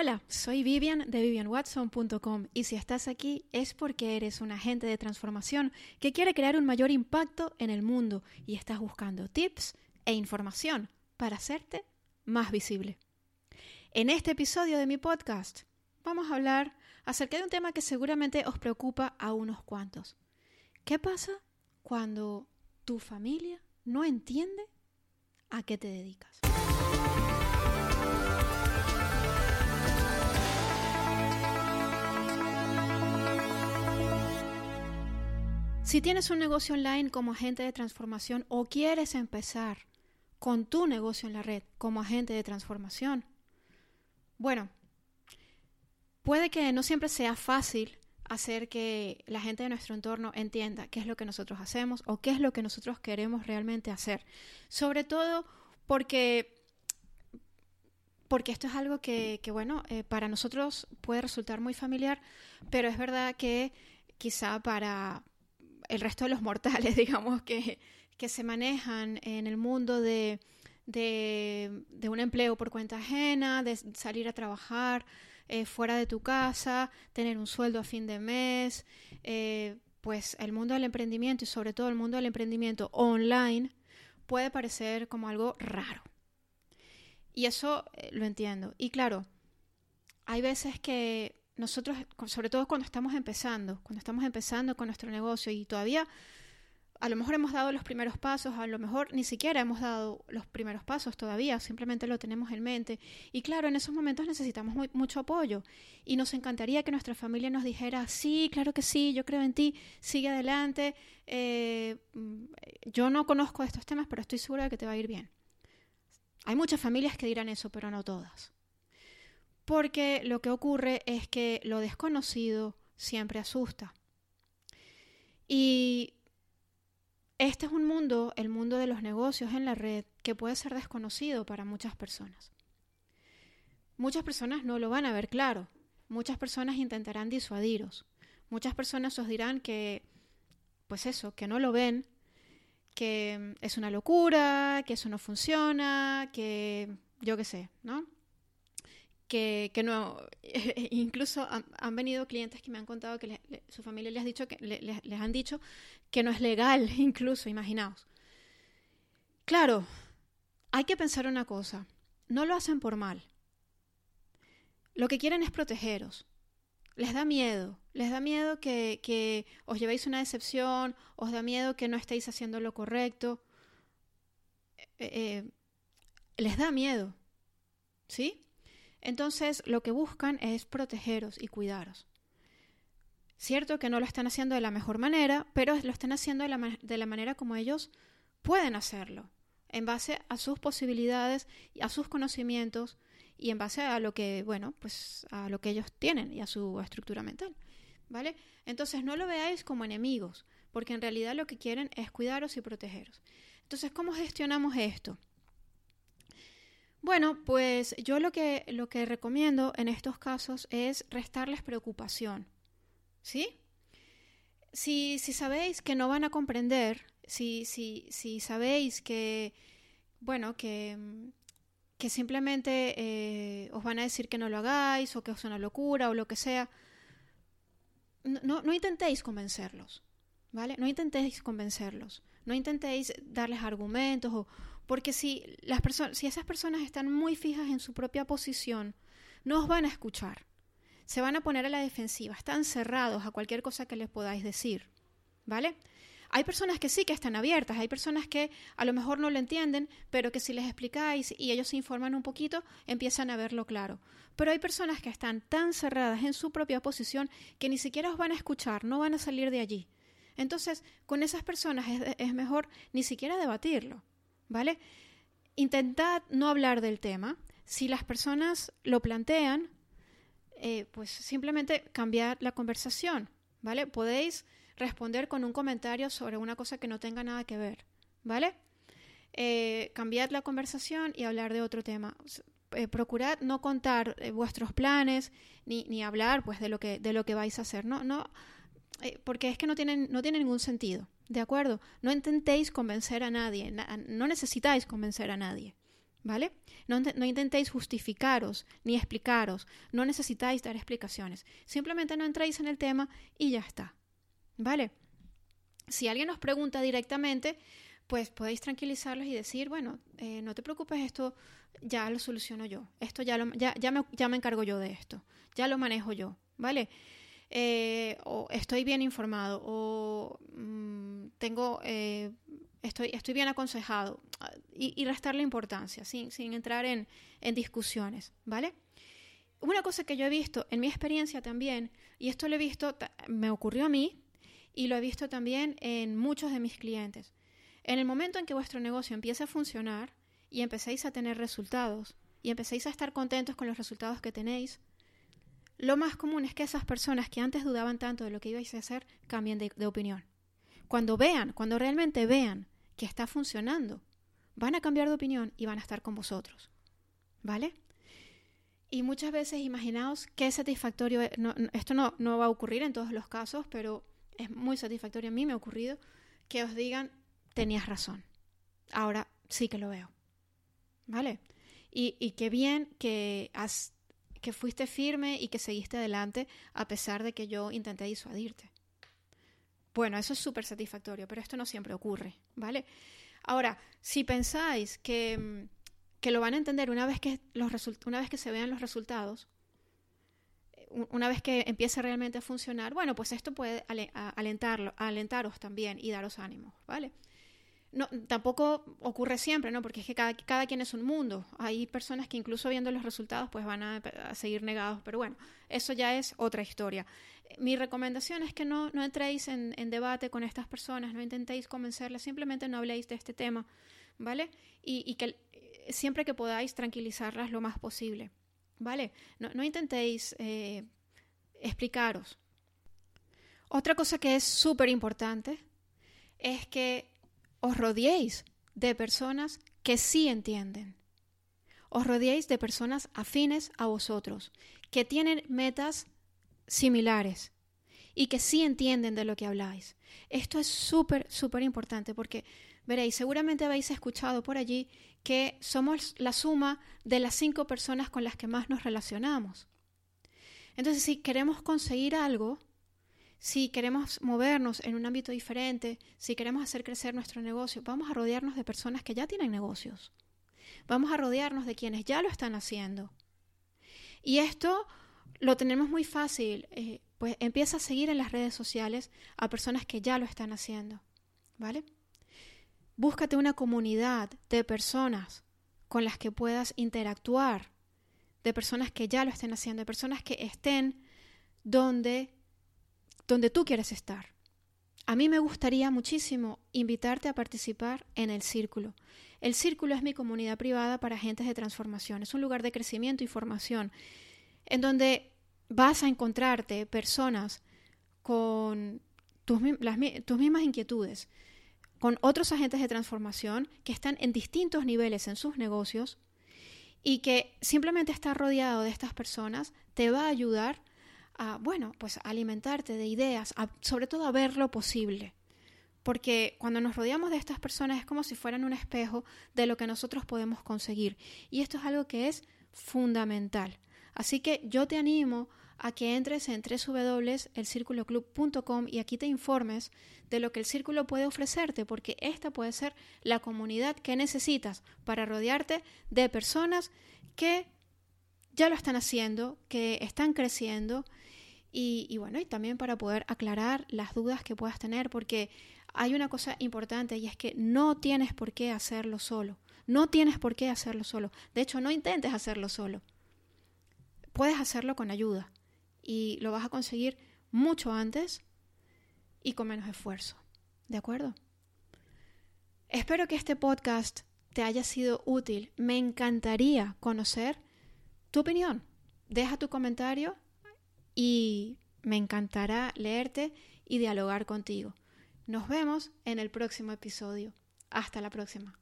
Hola, soy Vivian de vivianwatson.com y si estás aquí es porque eres un agente de transformación que quiere crear un mayor impacto en el mundo y estás buscando tips e información para hacerte más visible. En este episodio de mi podcast vamos a hablar acerca de un tema que seguramente os preocupa a unos cuantos. ¿Qué pasa cuando tu familia no entiende a qué te dedicas? Si tienes un negocio online como agente de transformación o quieres empezar con tu negocio en la red como agente de transformación, bueno, puede que no siempre sea fácil hacer que la gente de nuestro entorno entienda qué es lo que nosotros hacemos o qué es lo que nosotros queremos realmente hacer. Sobre todo porque, porque esto es algo que, bueno, eh, para nosotros puede resultar muy familiar, pero es verdad que quizá para, el resto de los mortales, digamos, que, que se manejan en el mundo de, de, un empleo por cuenta ajena, de salir a trabajar eh, fuera de tu casa, tener un sueldo a fin de mes, eh, pues el mundo del emprendimiento y sobre todo el mundo del emprendimiento online puede parecer como algo raro. Y eso eh, lo entiendo. Y claro, hay veces que nosotros, sobre todo cuando estamos empezando, cuando estamos empezando con nuestro negocio y todavía a lo mejor hemos dado los primeros pasos, a lo mejor ni siquiera hemos dado los primeros pasos todavía, simplemente lo tenemos en mente. Y claro, en esos momentos necesitamos mucho apoyo y nos encantaría que nuestra familia nos dijera, sí, claro que sí, yo creo en ti, sigue adelante, eh, mm, yo no conozco estos temas, pero estoy segura de que te va a ir bien. Hay muchas familias que dirán eso, pero no todas porque lo que ocurre es que lo desconocido siempre asusta. Y este es un mundo, el mundo de los negocios en la red, que puede ser desconocido para muchas personas. Muchas personas no lo van a ver claro, muchas personas intentarán disuadiros, muchas personas os dirán que, pues eso, que no lo ven, que es una locura, que eso no funciona, que yo qué sé, ¿no? Que, no, incluso han, venido clientes que me han contado que su familia les, ha dicho que, les han dicho que no es legal, incluso, imaginaos. Claro, hay que pensar una cosa, no lo hacen por mal. Lo que quieren es protegeros. Les da miedo, les da miedo que, os llevéis una decepción, os da miedo que no estéis haciendo lo correcto. Eh, eh, les da miedo, ¿sí? Entonces, lo que buscan es protegeros y cuidaros. Cierto que no lo están haciendo de la mejor manera, pero lo están haciendo de la, manera como ellos pueden hacerlo, en base a sus posibilidades, a sus conocimientos y en base a lo que, bueno, pues a lo que ellos tienen y a su estructura mental. ¿Vale? Entonces no lo veáis como enemigos, porque en realidad lo que quieren es cuidaros y protegeros. Entonces, ¿cómo gestionamos esto? Bueno, pues yo lo que, lo que recomiendo en estos casos es restarles preocupación. ¿Sí? Si, si sabéis que no van a comprender, si, si, si sabéis que, bueno, que, que simplemente eh, os van a decir que no lo hagáis o que es una locura o lo que sea, no, no intentéis convencerlos, ¿vale? No intentéis convencerlos, no intentéis darles argumentos o, porque si, esas personas están muy fijas en su propia posición, no os van a escuchar. Se van a poner a la defensiva, están cerrados a cualquier cosa que les podáis decir. ¿Vale? Hay personas que sí que están abiertas, hay personas que a lo mejor no lo entienden, pero que si les explicáis y ellos se informan un poquito, empiezan a verlo claro. Pero hay personas que están tan cerradas en su propia posición que ni siquiera os van a escuchar, no van a salir de allí. Entonces, con esas personas es mejor ni siquiera debatirlo. ¿Vale? Intentad no hablar del tema. Si las personas lo plantean, eh, pues simplemente cambiar la conversación, ¿vale? Podéis responder con un comentario sobre una cosa que no tenga nada que ver, ¿vale? Eh, cambiad la conversación y hablar de otro tema. Eh, procurad no contar vuestros planes ni, ni, hablar pues de lo que de lo que vais a hacer no no porque es que no tienen no tiene ningún sentido ¿De acuerdo? No intentéis convencer a nadie, no necesitáis convencer a nadie. ¿Vale? No, no, intentéis justificaros ni explicaros, no necesitáis dar explicaciones. Simplemente no entréis en el tema y ya está. ¿Vale? Si alguien nos pregunta directamente, pues podéis tranquilizarlos y decir, bueno, eh, no te preocupes, esto ya lo soluciono yo, esto ya, lo, ya, ya, me, ya me encargo yo de esto, ya lo manejo yo, ¿vale? Eh, o estoy bien informado, o mm, tengo, eh, estoy, estoy bien aconsejado, y, y restarle importancia, sin, sin entrar en, en discusiones, ¿vale? Una cosa que yo he visto en mi experiencia también, y esto lo he visto, me ocurrió a mí, y lo he visto también en muchos de mis clientes. En el momento en que vuestro negocio empiece a funcionar y empecéis a tener resultados y empecéis a estar contentos con los resultados que tenéis, lo más común es que esas personas que antes dudaban tanto de lo que ibais a hacer cambien de, opinión. Cuando vean, cuando realmente vean que está funcionando, van a cambiar de opinión y van a estar con vosotros. ¿Vale? Y muchas veces imaginaos qué satisfactorio, no, esto no, no va a ocurrir en todos los casos, pero es muy satisfactorio, a mí me ha ocurrido, que os digan, tenías razón. Ahora sí que lo veo. ¿Vale? Y, y qué bien que, has, que fuiste firme y que seguiste adelante a pesar de que yo intenté disuadirte. Bueno, eso es súper satisfactorio, pero esto no siempre ocurre, ¿vale? Ahora, si pensáis que, que lo van a entender una vez que, los una vez que se vean los resultados, una vez que empiece realmente a funcionar, bueno, pues esto puede alentarlo, alentaros también y daros ánimo, ¿vale? No, tampoco ocurre siempre, ¿no? Porque es que cada, quien es un mundo. Hay personas que incluso viendo los resultados pues van a, seguir negados, pero bueno, eso ya es otra historia. Mi recomendación es que no, entréis en, debate con estas personas, no intentéis convencerlas, simplemente no habléis de este tema, ¿vale? Y, que siempre que podáis tranquilizarlas lo más posible. ¿vale? No, no intentéis eh, explicaros. Otra cosa que es súper importante es que os rodeéis de personas que sí entienden. Os rodeéis de personas afines a vosotros, que tienen metas similares y que sí entienden de lo que habláis. Esto es súper, súper importante porque veréis, seguramente habéis escuchado por allí que somos la suma de las cinco personas con las que más nos relacionamos. Entonces, si queremos conseguir algo, si queremos movernos en un ámbito diferente, si queremos hacer crecer nuestro negocio, vamos a rodearnos de personas que ya tienen negocios. Vamos a rodearnos de quienes ya lo están haciendo. Y esto lo tenemos muy fácil, eh, pues empieza a seguir en las redes sociales a personas que ya lo están haciendo. ¿Vale? Búscate una comunidad de personas con las que puedas interactuar, de personas que ya lo estén haciendo, de personas que estén donde, donde tú quieres estar. A mí me gustaría muchísimo invitarte a participar en el círculo. El círculo es mi comunidad privada para agentes de transformación. Es un lugar de crecimiento y formación en donde vas a encontrarte personas con tus, tus mismas inquietudes, con otros agentes de transformación que están en distintos niveles en sus negocios y que simplemente estar rodeado de estas personas te va a ayudar a, bueno, pues a alimentarte de ideas, sobre todo a ver lo posible. Porque cuando nos rodeamos de estas personas es como si fueran un espejo de lo que nosotros podemos conseguir. Y esto es algo que es fundamental. Así que yo te animo a que entres en www.elcirculoclub.com y aquí te informes de lo que el círculo puede ofrecerte, porque esta puede ser la comunidad que necesitas para rodearte de personas que ya lo están haciendo, que están creciendo y, bueno, y también para poder aclarar las dudas que puedas tener, porque hay una cosa importante y es que no tienes por qué hacerlo solo. No tienes por qué hacerlo solo. De hecho, no intentes hacerlo solo. Puedes hacerlo con ayuda y lo vas a conseguir mucho antes y con menos esfuerzo. ¿De acuerdo? Espero que este podcast te haya sido útil. Me encantaría conocer tu opinión. Deja tu comentario y me encantará leerte y dialogar contigo. Nos vemos en el próximo episodio. Hasta la próxima.